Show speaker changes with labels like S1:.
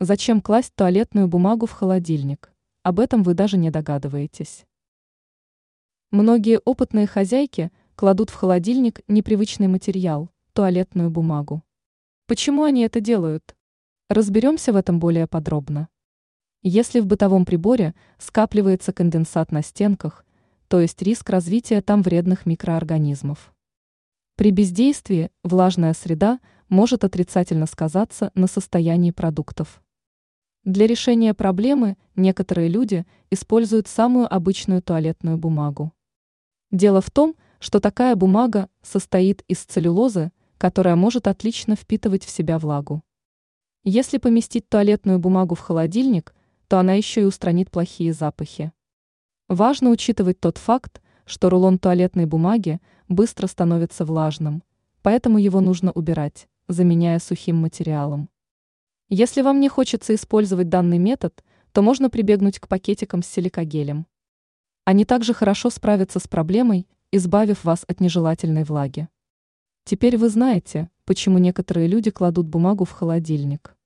S1: Зачем класть туалетную бумагу в холодильник? Об этом вы даже не догадываетесь. Многие опытные хозяйки кладут в холодильник непривычный материал – туалетную бумагу. Почему они это делают? Разберемся в этом более подробно. Если в бытовом приборе скапливается конденсат на стенках, то есть риск развития там вредных микроорганизмов. При бездействии влажная среда может отрицательно сказаться на состоянии продуктов. Для решения проблемы некоторые люди используют самую обычную туалетную бумагу. Дело в том, что такая бумага состоит из целлюлозы, которая может отлично впитывать в себя влагу. Если поместить туалетную бумагу в холодильник, то она еще и устранит плохие запахи. Важно учитывать тот факт, что рулон туалетной бумаги быстро становится влажным, поэтому его нужно убирать, заменяя сухим материалом. Если вам не хочется использовать данный метод, то можно прибегнуть к пакетикам с силикогелем. Они также хорошо справятся с проблемой, избавив вас от нежелательной влаги. Теперь вы знаете, почему некоторые люди кладут бумагу в холодильник.